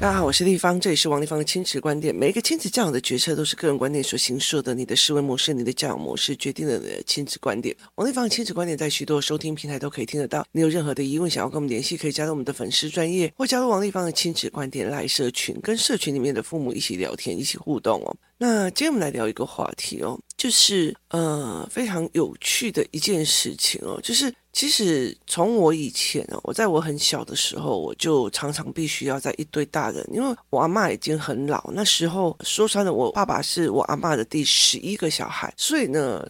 大家好，我是丽芳，这里是王立芳的亲子观点。每一个亲子教养的决策都是个人观点所形塑的，你的思维模式、你的教养模式决定了你的亲子观点。王立芳的亲子观点在许多收听平台都可以听得到。你有任何的疑问想要跟我们联系，可以加入我们的粉丝专业，或加入王立芳的亲子观点赖社群，跟社群里面的父母一起聊天、一起互动哦。那今天我们来聊一个话题哦，就是呃非常有趣的一件事情哦，就是。其实从我以前哦，我在我很小的时候，我就常常必须要在一堆大人，因为我阿嬷已经很老，那时候说穿了，我爸爸是我阿嬷的第十一个小孩，所以呢，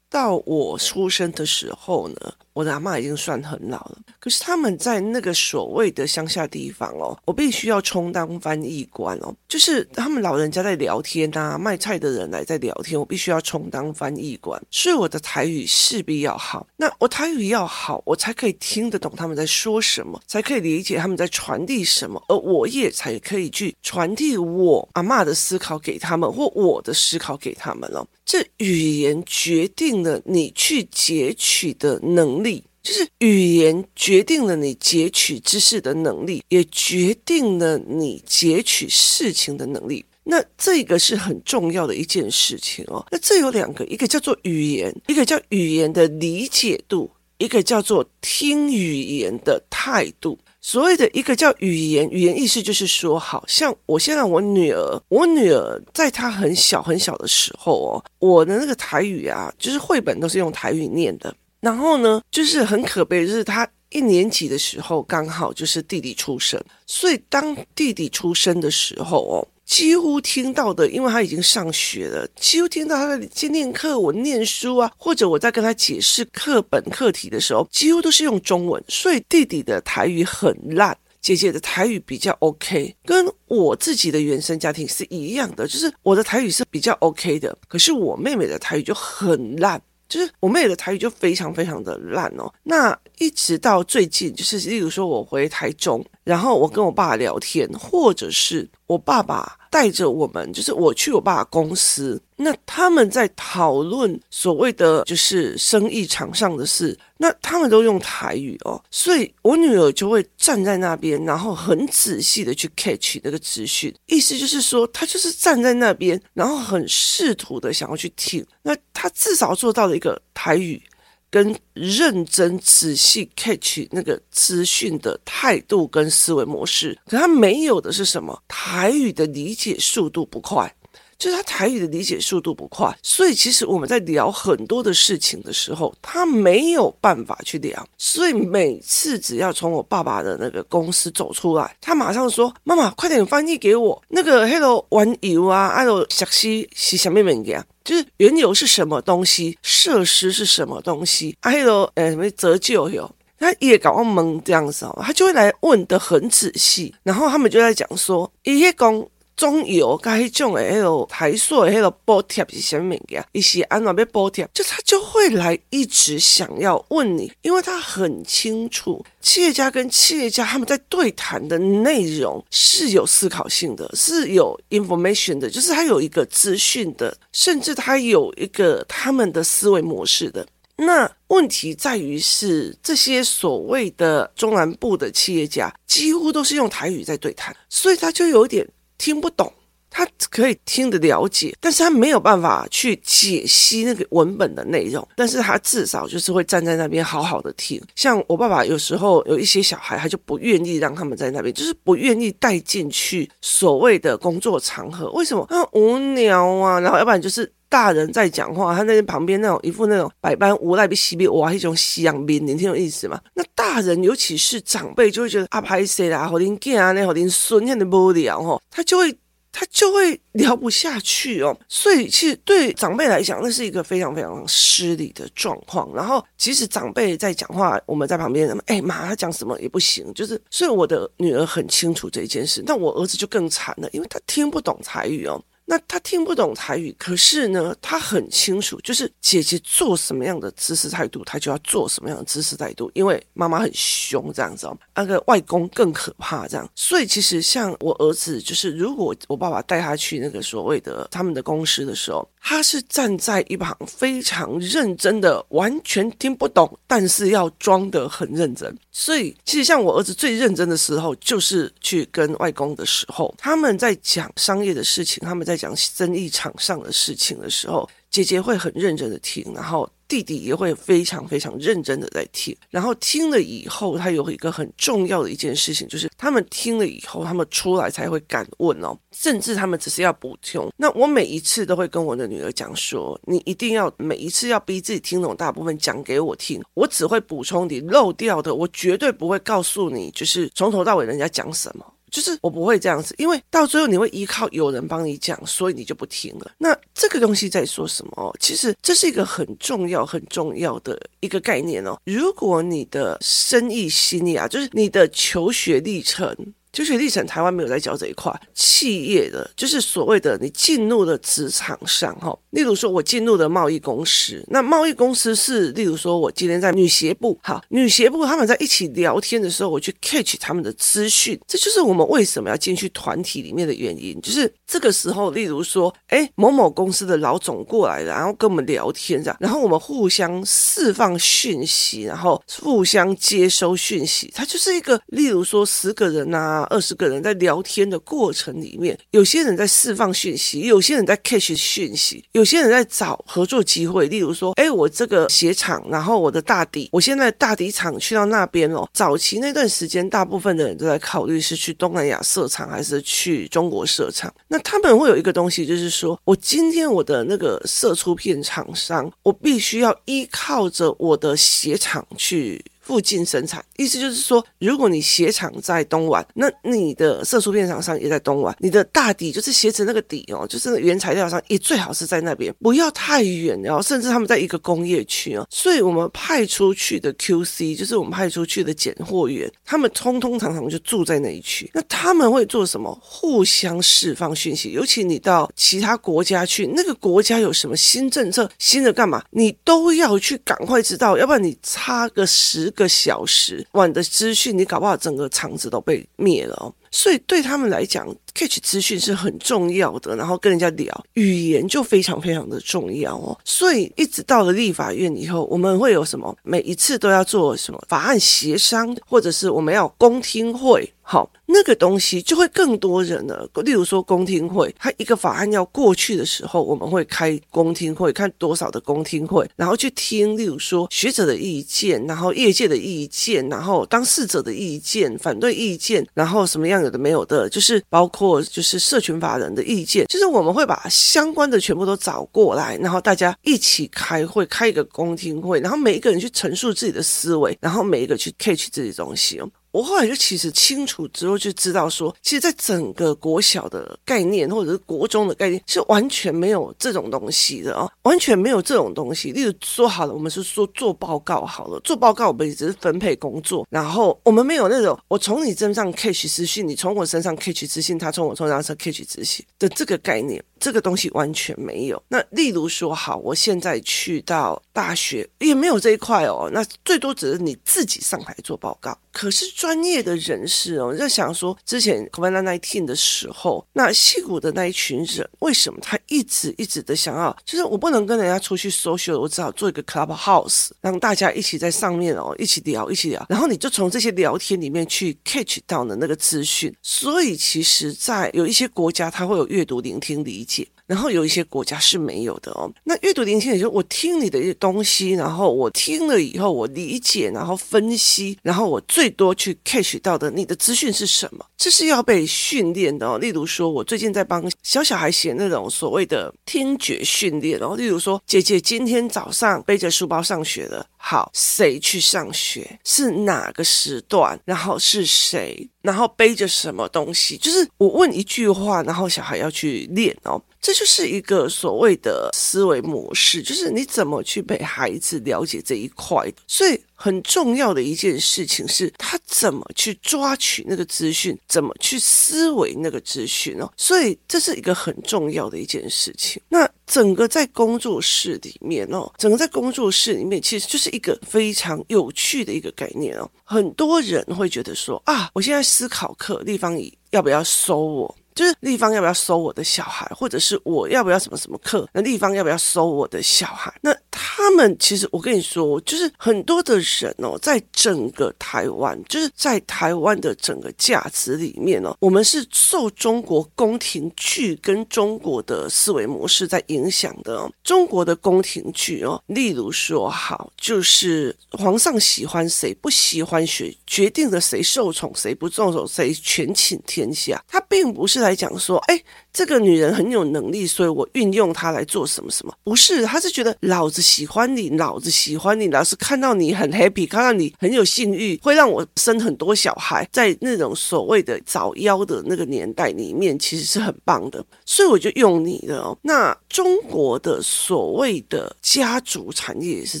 到我出生的时候呢。我的阿嬷已经算很老了，可是他们在那个所谓的乡下地方哦，我必须要充当翻译官哦，就是他们老人家在聊天啊，卖菜的人来在聊天，我必须要充当翻译官，所以我的台语势必要好。那我台语要好，我才可以听得懂他们在说什么，才可以理解他们在传递什么，而我也才可以去传递我阿妈的思考给他们，或我的思考给他们了。这语言决定了你去截取的能力，就是语言决定了你截取知识的能力，也决定了你截取事情的能力。那这个是很重要的一件事情哦。那这有两个，一个叫做语言，一个叫语言的理解度，一个叫做听语言的态度。所谓的一个叫语言，语言意思就是说，好像我现在我女儿，我女儿在她很小很小的时候哦，我的那个台语啊，就是绘本都是用台语念的。然后呢，就是很可悲，就是他一年级的时候刚好就是弟弟出生，所以当弟弟出生的时候哦。几乎听到的，因为他已经上学了，几乎听到他在念课文、念书啊，或者我在跟他解释课本课题的时候，几乎都是用中文。所以弟弟的台语很烂，姐姐的台语比较 OK，跟我自己的原生家庭是一样的，就是我的台语是比较 OK 的，可是我妹妹的台语就很烂，就是我妹的台语就非常非常的烂哦。那一直到最近，就是例如说我回台中，然后我跟我爸聊天，或者是我爸爸。带着我们，就是我去我爸公司，那他们在讨论所谓的就是生意场上的事，那他们都用台语哦，所以我女儿就会站在那边，然后很仔细的去 catch 那个资讯，意思就是说，她就是站在那边，然后很试图的想要去听，那她至少做到了一个台语。跟认真仔细 catch 那个资讯的态度跟思维模式，可他没有的是什么？台语的理解速度不快，就是他台语的理解速度不快，所以其实我们在聊很多的事情的时候，他没有办法去聊。所以每次只要从我爸爸的那个公司走出来，他马上说：“妈妈，快点翻译给我那个 Hello 玩游啊，，hello 小西是什么物件？”就是原油是什么东西，设施是什么东西，还有呃什么折旧哟，他也搞懵这样子哦，他就会来问的很仔细，然后他们就在讲说，一些讲。中油该种的那种台塑的那种补贴是什么呀？一些安怎要补贴，就他就会来一直想要问你，因为他很清楚企业家跟企业家他们在对谈的内容是有思考性的，是有 information 的，就是他有一个资讯的，甚至他有一个他们的思维模式的。那问题在于是这些所谓的中南部的企业家几乎都是用台语在对谈，所以他就有点。听不懂，他可以听得了解，但是他没有办法去解析那个文本的内容。但是他至少就是会站在那边好好的听。像我爸爸有时候有一些小孩，他就不愿意让他们在那边，就是不愿意带进去所谓的工作场合。为什么？他无聊啊，然后要不然就是大人在讲话，他那边旁边那种一副那种百般无奈被西边，哇，一种西洋兵，你听有意思吗？那大人尤其是长辈就会觉得啊，拍谁啦，好听见啊，那好听孙，那的无聊哦，他就会他就会聊不下去哦。所以其实对长辈来讲，那是一个非常非常失礼的状况。然后即使长辈在讲话，我们在旁边，哎妈，他讲什么也不行。就是所以我的女儿很清楚这一件事，但我儿子就更惨了，因为他听不懂台语哦。那他听不懂台语，可是呢，他很清楚，就是姐姐做什么样的姿势态度，他就要做什么样的姿势态度。因为妈妈很凶，这样子哦，那个外公更可怕，这样。所以其实像我儿子，就是如果我爸爸带他去那个所谓的他们的公司的时候，他是站在一旁非常认真的，完全听不懂，但是要装得很认真。所以，其实像我儿子最认真的时候，就是去跟外公的时候，他们在讲商业的事情，他们在讲生意场上的事情的时候，姐姐会很认真的听，然后。弟弟也会非常非常认真的在听，然后听了以后，他有一个很重要的一件事情，就是他们听了以后，他们出来才会敢问哦，甚至他们只是要补充。那我每一次都会跟我的女儿讲说，你一定要每一次要逼自己听懂大部分讲给我听，我只会补充你漏掉的，我绝对不会告诉你，就是从头到尾人家讲什么。就是我不会这样子，因为到最后你会依靠有人帮你讲，所以你就不听了。那这个东西在说什么？其实这是一个很重要、很重要的一个概念哦。如果你的生意心理啊，就是你的求学历程。就是历程，台湾没有在教这一块。企业的就是所谓的你进入了职场上，哈，例如说我进入了贸易公司，那贸易公司是，例如说我今天在女协部，好，女协部他们在一起聊天的时候，我去 catch 他们的资讯，这就是我们为什么要进去团体里面的原因，就是这个时候，例如说，哎，某某公司的老总过来了，然后跟我们聊天这样，然后我们互相释放讯息，然后互相接收讯息，它就是一个，例如说十个人啊。二十个人在聊天的过程里面，有些人在释放讯息，有些人在 catch 讯息，有些人在找合作机会。例如说，哎，我这个鞋厂，然后我的大底，我现在大底厂去到那边哦。早期那段时间，大部分的人都在考虑是去东南亚设厂还是去中国设厂。那他们会有一个东西，就是说我今天我的那个色出片厂商，我必须要依靠着我的鞋厂去。附近生产，意思就是说，如果你鞋厂在东莞，那你的射出片厂商也在东莞，你的大底就是鞋子那个底哦，就是原材料商也最好是在那边，不要太远，然后甚至他们在一个工业区哦，所以我们派出去的 QC，就是我们派出去的检货员，他们通通常常就住在那一区，那他们会做什么？互相释放讯息，尤其你到其他国家去，那个国家有什么新政策、新的干嘛，你都要去赶快知道，要不然你差个十。个小时，哇，你的资讯，你搞不好整个肠子都被灭了哦。所以对他们来讲，catch 资讯是很重要的。然后跟人家聊语言就非常非常的重要哦。所以一直到了立法院以后，我们会有什么？每一次都要做什么法案协商，或者是我们要公听会。好，那个东西就会更多人了。例如说公听会，他一个法案要过去的时候，我们会开公听会，看多少的公听会，然后去听，例如说学者的意见，然后业界的意见，然后当事者的意见，反对意见，然后什么样有的没有的，就是包括就是社群法人的意见，就是我们会把相关的全部都找过来，然后大家一起开会，开一个公听会，然后每一个人去陈述自己的思维，然后每一个去 catch 自己东西。我后来就其实清楚之后就知道说，其实，在整个国小的概念或者是国中的概念是完全没有这种东西的哦，完全没有这种东西。例如说好了，我们是说做报告好了，做报告我们只是分配工作，然后我们没有那种我从你身上 catch 资讯，你从我身上 catch 资讯，他从我身上 catch 资讯的这个概念。这个东西完全没有。那例如说，好，我现在去到大学也没有这一块哦。那最多只是你自己上台做报告。可是专业的人士哦，在想说，之前 COVID-19 的时候，那戏骨的那一群人，为什么他一直一直的想要，就是我不能跟人家出去 social，我只好做一个 clubhouse，让大家一起在上面哦，一起聊，一起聊。然后你就从这些聊天里面去 catch 到的那个资讯。所以其实，在有一些国家，它会有阅读、聆听、理解。然后有一些国家是没有的哦。那阅读聆听也就我听你的一些东西，然后我听了以后我理解，然后分析，然后我最多去 catch 到的你的资讯是什么？这是要被训练的哦。例如说，我最近在帮小小孩写那种所谓的听觉训练，然后例如说，姐姐今天早上背着书包上学了。好，谁去上学？是哪个时段？然后是谁？然后背着什么东西？就是我问一句话，然后小孩要去练哦。这就是一个所谓的思维模式，就是你怎么去陪孩子了解这一块。所以很重要的一件事情是，他怎么去抓取那个资讯，怎么去思维那个资讯哦。所以这是一个很重要的一件事情。那整个在工作室里面哦，整个在工作室里面，其实就是一个非常有趣的一个概念哦。很多人会觉得说啊，我现在思考课立方体要不要收我？就是立方要不要收我的小孩，或者是我要不要什么什么课，那立方要不要收我的小孩？那他们其实我跟你说，就是很多的人哦，在整个台湾，就是在台湾的整个价值里面哦，我们是受中国宫廷剧跟中国的思维模式在影响的哦。中国的宫廷剧哦，例如说好，就是皇上喜欢谁，不喜欢谁，决定了谁受宠，谁不受宠，谁权倾天下。他并不是来讲说，哎。这个女人很有能力，所以我运用她来做什么什么？不是，她是觉得老子喜欢你，老子喜欢你，老是看到你很 happy，看到你很有性欲，会让我生很多小孩。在那种所谓的早夭的那个年代里面，其实是很棒的，所以我就用你了哦。那中国的所谓的家族产业也是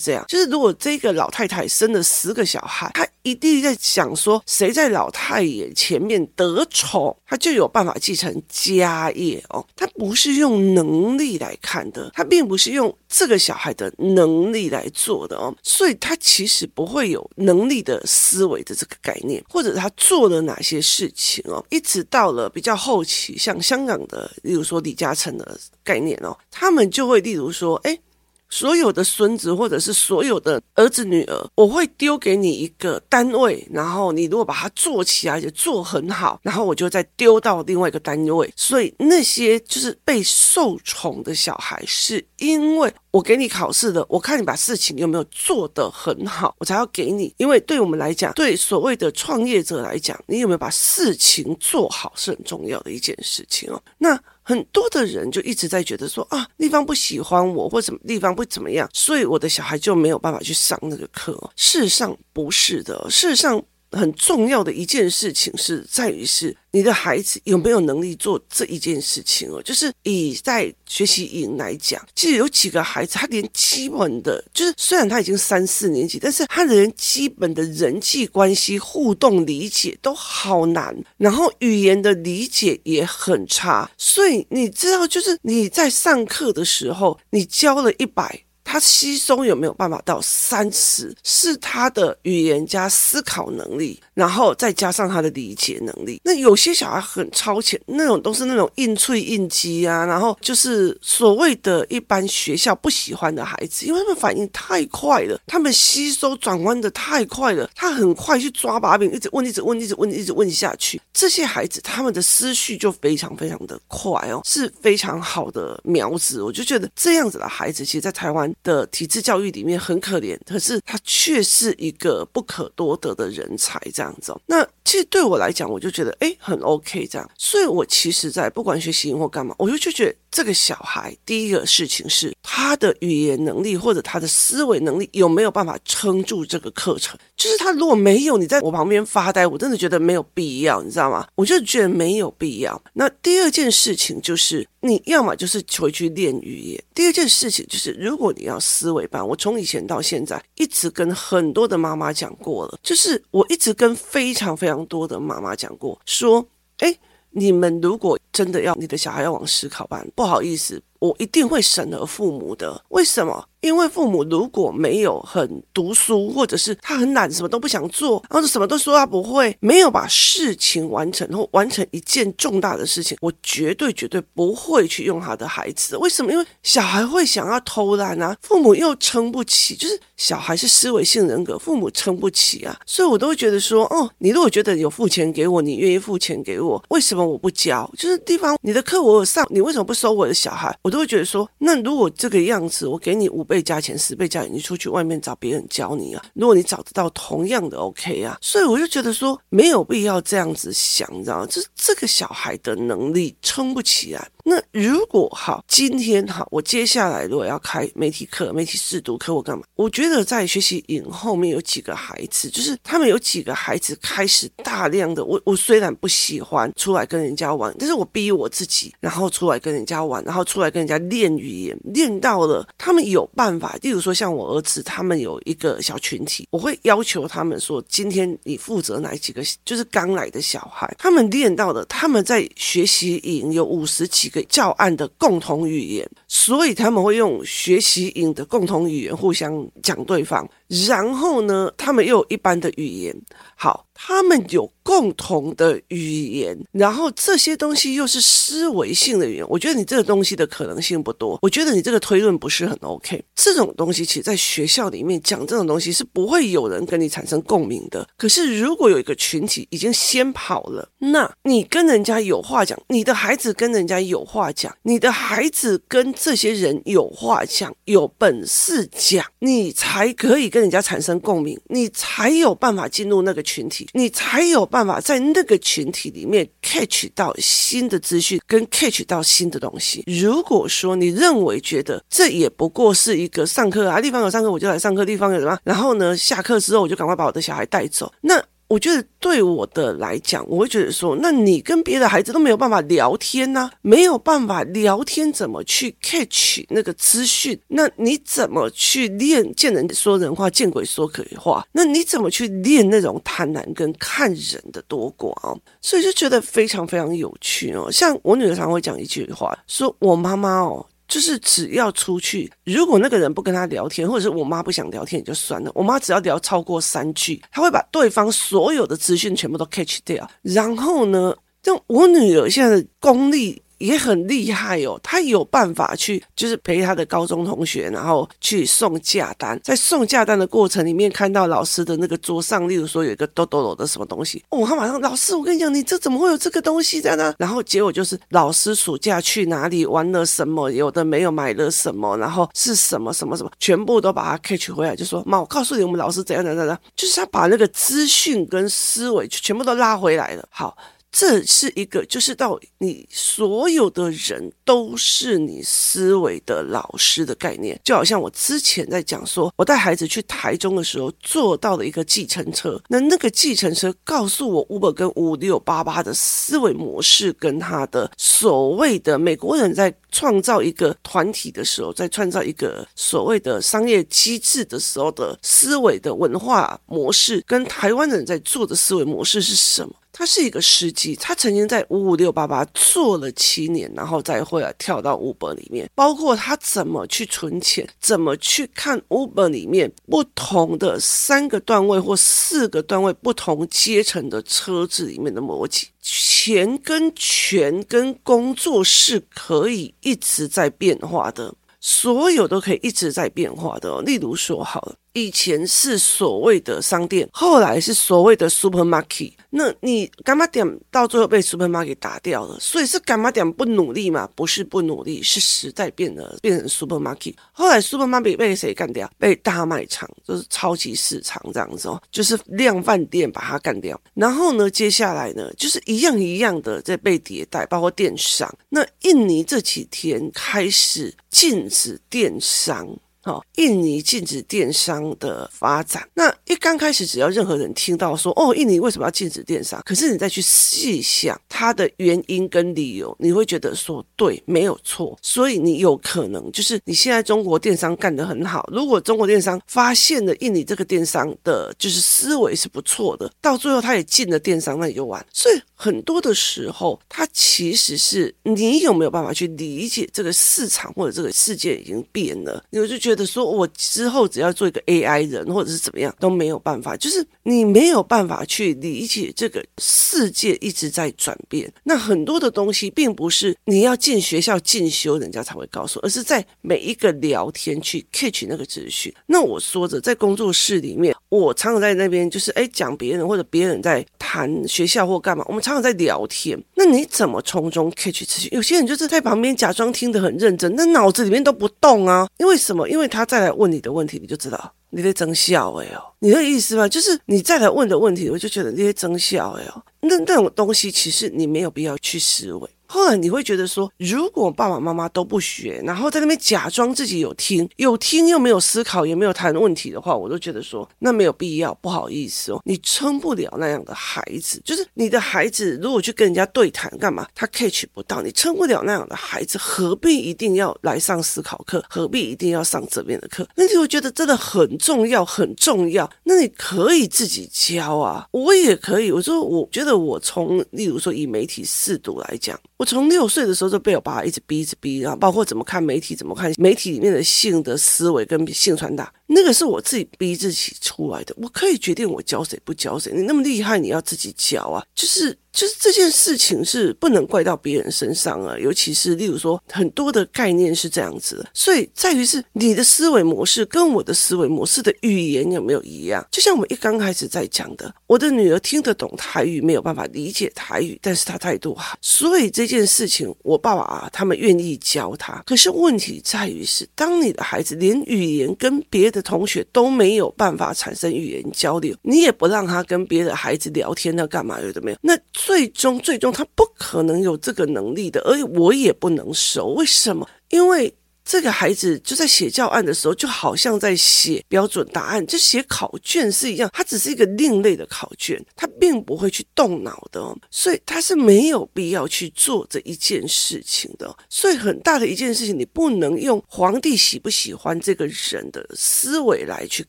这样，就是如果这个老太太生了十个小孩，她一定在想说，谁在老太爷前面得宠，他就有办法继承家业。哦，他不是用能力来看的，他并不是用这个小孩的能力来做的哦，所以他其实不会有能力的思维的这个概念，或者他做了哪些事情哦，一直到了比较后期，像香港的，例如说李嘉诚的概念哦，他们就会例如说，哎。所有的孙子或者是所有的儿子女儿，我会丢给你一个单位，然后你如果把它做起来，也做很好，然后我就再丢到另外一个单位。所以那些就是被受宠的小孩，是因为我给你考试的，我看你把事情有没有做得很好，我才要给你。因为对我们来讲，对所谓的创业者来讲，你有没有把事情做好是很重要的一件事情哦。那。很多的人就一直在觉得说啊，立方不喜欢我，或什么地方不怎么样，所以我的小孩就没有办法去上那个课。事实上不是的，事实上。很重要的一件事情是在于是你的孩子有没有能力做这一件事情哦，就是以在学习营来讲，其实有几个孩子他连基本的，就是虽然他已经三四年级，但是他连基本的人际关系互动理解都好难，然后语言的理解也很差，所以你知道，就是你在上课的时候，你教了一百。他吸收有没有办法到三十？是他的语言加思考能力，然后再加上他的理解能力。那有些小孩很超前，那种都是那种硬脆硬激啊，然后就是所谓的一般学校不喜欢的孩子，因为他们反应太快了，他们吸收转弯的太快了，他很快去抓把柄，一直问，一直问，一直问，一直问下去。这些孩子他们的思绪就非常非常的快哦，是非常好的苗子。我就觉得这样子的孩子，其实，在台湾。的体制教育里面很可怜，可是他却是一个不可多得的人才，这样子。那其实对我来讲，我就觉得哎，很 OK 这样。所以我其实，在不管学习或干嘛，我就就觉得这个小孩第一个事情是他的语言能力或者他的思维能力有没有办法撑住这个课程。就是他如果没有，你在我旁边发呆，我真的觉得没有必要，你知道吗？我就觉得没有必要。那第二件事情就是。你要么就是回去练语言。第二件事情就是，如果你要思维班，我从以前到现在一直跟很多的妈妈讲过了，就是我一直跟非常非常多的妈妈讲过，说，哎，你们如果真的要你的小孩要往思考班，不好意思，我一定会审核父母的。为什么？因为父母如果没有很读书，或者是他很懒，什么都不想做，然后什么都说他不会，没有把事情完成，或完成一件重大的事情，我绝对绝对不会去用他的孩子。为什么？因为小孩会想要偷懒啊，父母又撑不起，就是小孩是思维性人格，父母撑不起啊，所以我都会觉得说，哦，你如果觉得有付钱给我，你愿意付钱给我，为什么我不教？就是地方你的课我有上，你为什么不收我的小孩？我都会觉得说，那如果这个样子，我给你五倍价钱、十倍价钱，你出去外面找别人教你啊。如果你找得到同样的 OK 啊，所以我就觉得说没有必要这样子想，你知道吗？就是这个小孩的能力撑不起来。那如果好，今天好，我接下来如果要开媒体课、媒体试读课，我干嘛？我觉得在学习营后面有几个孩子，就是他们有几个孩子开始大量的，我我虽然不喜欢出来跟人家玩，但是我逼我自己，然后出来跟人家玩，然后出来跟人家练语言，练到了他们有办法。例如说像我儿子，他们有一个小群体，我会要求他们说，今天你负责哪几个，就是刚来的小孩，他们练到的，他们在学习营有五十几个。教案的共同语言，所以他们会用学习营的共同语言互相讲对方。然后呢，他们又有一般的语言。好，他们有共同的语言，然后这些东西又是思维性的语言。我觉得你这个东西的可能性不多。我觉得你这个推论不是很 OK。这种东西其实在学校里面讲这种东西是不会有人跟你产生共鸣的。可是如果有一个群体已经先跑了，那你跟人家有话讲，你的孩子跟人家有话讲，你的孩子跟这些人有话讲，有本事讲，你才可以跟跟人家产生共鸣，你才有办法进入那个。群体，你才有办法在那个群体里面 catch 到新的资讯，跟 catch 到新的东西。如果说你认为觉得这也不过是一个上课啊，地方有上课我就来上课，地方有什么，然后呢，下课之后我就赶快把我的小孩带走，那。我觉得对我的来讲，我会觉得说，那你跟别的孩子都没有办法聊天呢、啊，没有办法聊天，怎么去 catch 那个资讯？那你怎么去练见人说人话，见鬼说鬼话？那你怎么去练那种贪婪跟看人的多寡？所以就觉得非常非常有趣哦。像我女儿常会讲一句话，说我妈妈哦。就是只要出去，如果那个人不跟他聊天，或者是我妈不想聊天也就算了，我妈只要聊超过三句，她会把对方所有的资讯全部都 catch 掉。然后呢，像我女儿现在的功力。也很厉害哦，他有办法去，就是陪他的高中同学，然后去送假单，在送假单的过程里面，看到老师的那个桌上，例如说有一个哆哆哆的什么东西，哦，他马上，老师，我跟你讲，你这怎么会有这个东西在呢？然后结果就是老师暑假去哪里玩了什么，有的没有买了什么，然后是什么什么什么，全部都把他 catch 回来，就说妈，我告诉你，我们老师怎样怎样怎样，就是他把那个资讯跟思维全部都拉回来了。好。这是一个，就是到你所有的人都是你思维的老师的概念，就好像我之前在讲说，我带孩子去台中的时候坐到了一个计程车，那那个计程车告诉我 Uber 跟五六八八的思维模式，跟他的所谓的美国人在创造一个团体的时候，在创造一个所谓的商业机制的时候的思维的文化模式，跟台湾人在做的思维模式是什么？他是一个司机，他曾经在五五六八八做了七年，然后再会来跳到 Uber 里面。包括他怎么去存钱，怎么去看 Uber 里面不同的三个段位或四个段位不同阶层的车子里面的逻辑，钱跟权跟工作是可以一直在变化的，所有都可以一直在变化的。例如说，好了。以前是所谓的商店，后来是所谓的 supermarket。那你柑仔店到最后被 supermarket 打掉了，所以是柑仔店不努力嘛？不是不努力，是时代变了，变成 supermarket。后来 supermarket 被谁干掉？被大卖场，就是超级市场这样子哦，就是量贩店把它干掉。然后呢，接下来呢，就是一样一样的在被迭代，包括电商。那印尼这几天开始禁止电商。哦，印尼禁止电商的发展。那一刚开始，只要任何人听到说，哦，印尼为什么要禁止电商？可是你再去细想它的原因跟理由，你会觉得说，对，没有错。所以你有可能就是你现在中国电商干得很好。如果中国电商发现了印尼这个电商的，就是思维是不错的，到最后他也进了电商，那你就完。所以很多的时候，它其实是你有没有办法去理解这个市场或者这个世界已经变了，你就觉得。说我之后只要做一个 AI 人，或者是怎么样都没有办法，就是你没有办法去理解这个世界一直在转变。那很多的东西并不是你要进学校进修，人家才会告诉，而是在每一个聊天去 catch 那个资讯。那我说着在工作室里面，我常常在那边就是哎讲别人或者别人在谈学校或干嘛，我们常常在聊天。那你怎么从中 catch 资讯？有些人就是在旁边假装听得很认真，那脑子里面都不动啊。因为什么？因为他再来问你的问题，你就知道你在增效哎哦，你的意思嘛？就是你再来问的问题，我就觉得你在增效哎哦，那那种东西其实你没有必要去思维。后来你会觉得说，如果爸爸妈妈都不学，然后在那边假装自己有听，有听又没有思考，也没有谈问题的话，我都觉得说，那没有必要。不好意思哦，你撑不了那样的孩子。就是你的孩子如果去跟人家对谈干嘛，他 catch 不到，你撑不了那样的孩子，何必一定要来上思考课？何必一定要上这边的课？那你会觉得真的很重要，很重要。那你可以自己教啊，我也可以。我说，我觉得我从例如说以媒体识读来讲。我从六岁的时候就被我爸一直逼，一直逼，然后包括怎么看媒体，怎么看媒体里面的性的思维跟性传达，那个是我自己逼自己出来的。我可以决定我教谁不教谁，你那么厉害，你要自己教啊，就是。就是这件事情是不能怪到别人身上啊，尤其是例如说很多的概念是这样子的，所以在于是你的思维模式跟我的思维模式的语言有没有一样？就像我们一刚开始在讲的，我的女儿听得懂台语，没有办法理解台语，但是她态度好，所以这件事情我爸爸啊他们愿意教她。可是问题在于是，当你的孩子连语言跟别的同学都没有办法产生语言交流，你也不让他跟别的孩子聊天，那干嘛有的没有？那。最终，最终，他不可能有这个能力的，而且我也不能收。为什么？因为。这个孩子就在写教案的时候，就好像在写标准答案，就写考卷是一样。它只是一个另类的考卷，他并不会去动脑的，所以他是没有必要去做这一件事情的。所以很大的一件事情，你不能用皇帝喜不喜欢这个人的思维来去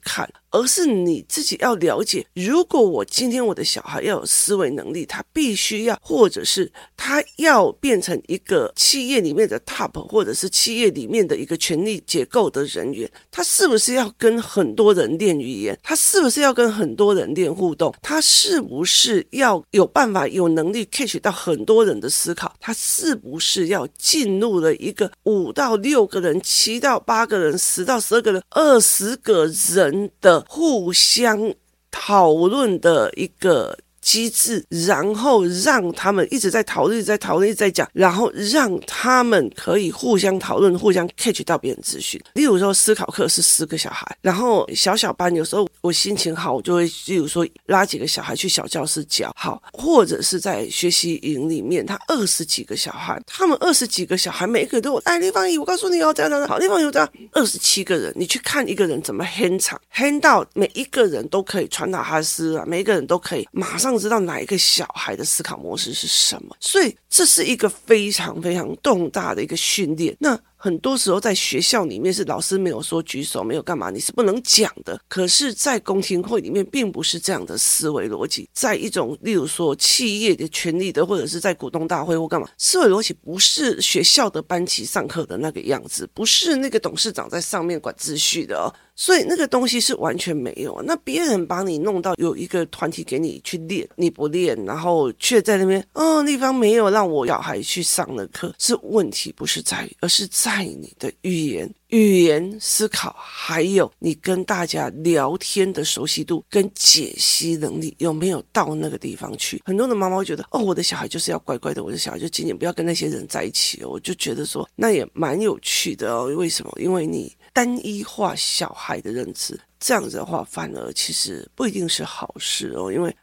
看，而是你自己要了解。如果我今天我的小孩要有思维能力，他必须要，或者是他要变成一个企业里面的 top，或者是企业里面。的一个权力结构的人员，他是不是要跟很多人练语言？他是不是要跟很多人练互动？他是不是要有办法、有能力 catch 到很多人的思考？他是不是要进入了一个五到六个人、七到八个人、十到十二个人、二十个人的互相讨论的一个？机制，然后让他们一直在讨论，一直在讨论，一直在讲，然后让他们可以互相讨论，互相 catch 到别人资讯。例如说，思考课是四个小孩，然后小小班有时候我心情好，我就会例如说拉几个小孩去小教室教，好，或者是在学习营里面，他二十几个小孩，他们二十几个小孩，每一个都有哎，立方姨，我告诉你哦，这样这样，好，立方有这样，二十七个人，你去看一个人怎么 hand 场，hand 到每一个人都可以传达他的思啊，每一个人都可以马上。知道哪一个小孩的思考模式是什么，所以这是一个非常非常重大的一个训练。那。很多时候在学校里面是老师没有说举手，没有干嘛，你是不能讲的。可是，在公听会里面，并不是这样的思维逻辑。在一种例如说企业的权利的，或者是在股东大会或干嘛，思维逻辑不是学校的班级上课的那个样子，不是那个董事长在上面管秩序的哦。所以那个东西是完全没有。那别人把你弄到有一个团体给你去练，你不练，然后却在那边，哦，地方没有让我小孩去上了课，是问题不是在于，而是在。你的语言、语言思考，还有你跟大家聊天的熟悉度跟解析能力，有没有到那个地方去？很多的妈妈会觉得，哦，我的小孩就是要乖乖的，我的小孩就尽量不要跟那些人在一起哦。我就觉得说，那也蛮有趣的哦。为什么？因为你单一化小孩的认知，这样子的话，反而其实不一定是好事哦。因为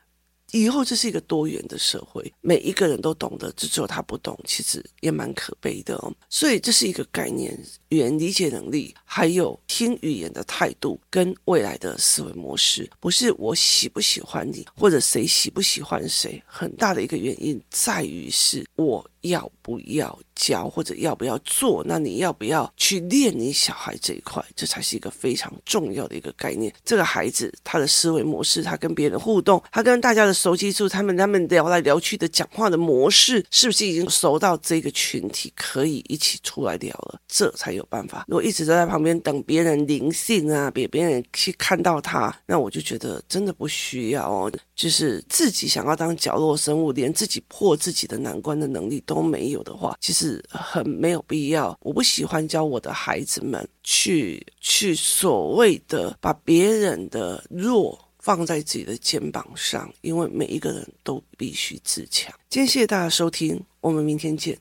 以后这是一个多元的社会，每一个人都懂得，只有他不懂，其实也蛮可悲的哦。所以这是一个概念，语言理解能力，还有听语言的态度跟未来的思维模式，不是我喜不喜欢你，或者谁喜不喜欢谁，很大的一个原因在于是我。要不要教或者要不要做？那你要不要去练你小孩这一块？这才是一个非常重要的一个概念。这个孩子他的思维模式，他跟别人互动，他跟大家的熟悉度，他们他们聊来聊去的讲话的模式，是不是已经熟到这个群体可以一起出来聊了？这才有办法。如果一直都在旁边等别人灵性啊，别别人去看到他，那我就觉得真的不需要哦。就是自己想要当角落生物，连自己破自己的难关的能力都没有的话，其实很没有必要。我不喜欢教我的孩子们去去所谓的把别人的弱放在自己的肩膀上，因为每一个人都必须自强。今天谢谢大家收听，我们明天见。